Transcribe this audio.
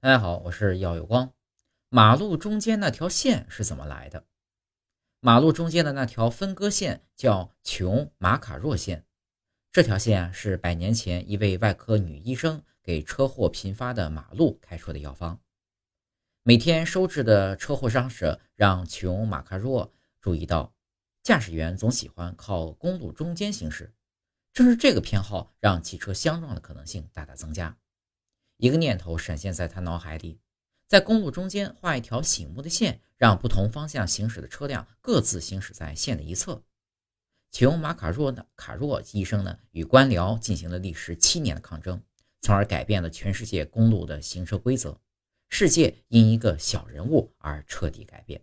大家好，我是耀有光。马路中间那条线是怎么来的？马路中间的那条分割线叫琼马卡若线。这条线啊，是百年前一位外科女医生给车祸频发的马路开出的药方。每天收治的车祸伤者让琼马卡若注意到，驾驶员总喜欢靠公路中间行驶，正是这个偏好让汽车相撞的可能性大大增加。一个念头闪现在他脑海里，在公路中间画一条醒目的线，让不同方向行驶的车辆各自行驶在线的一侧。琼马卡若呢？卡若医生呢？与官僚进行了历时七年的抗争，从而改变了全世界公路的行车规则。世界因一个小人物而彻底改变。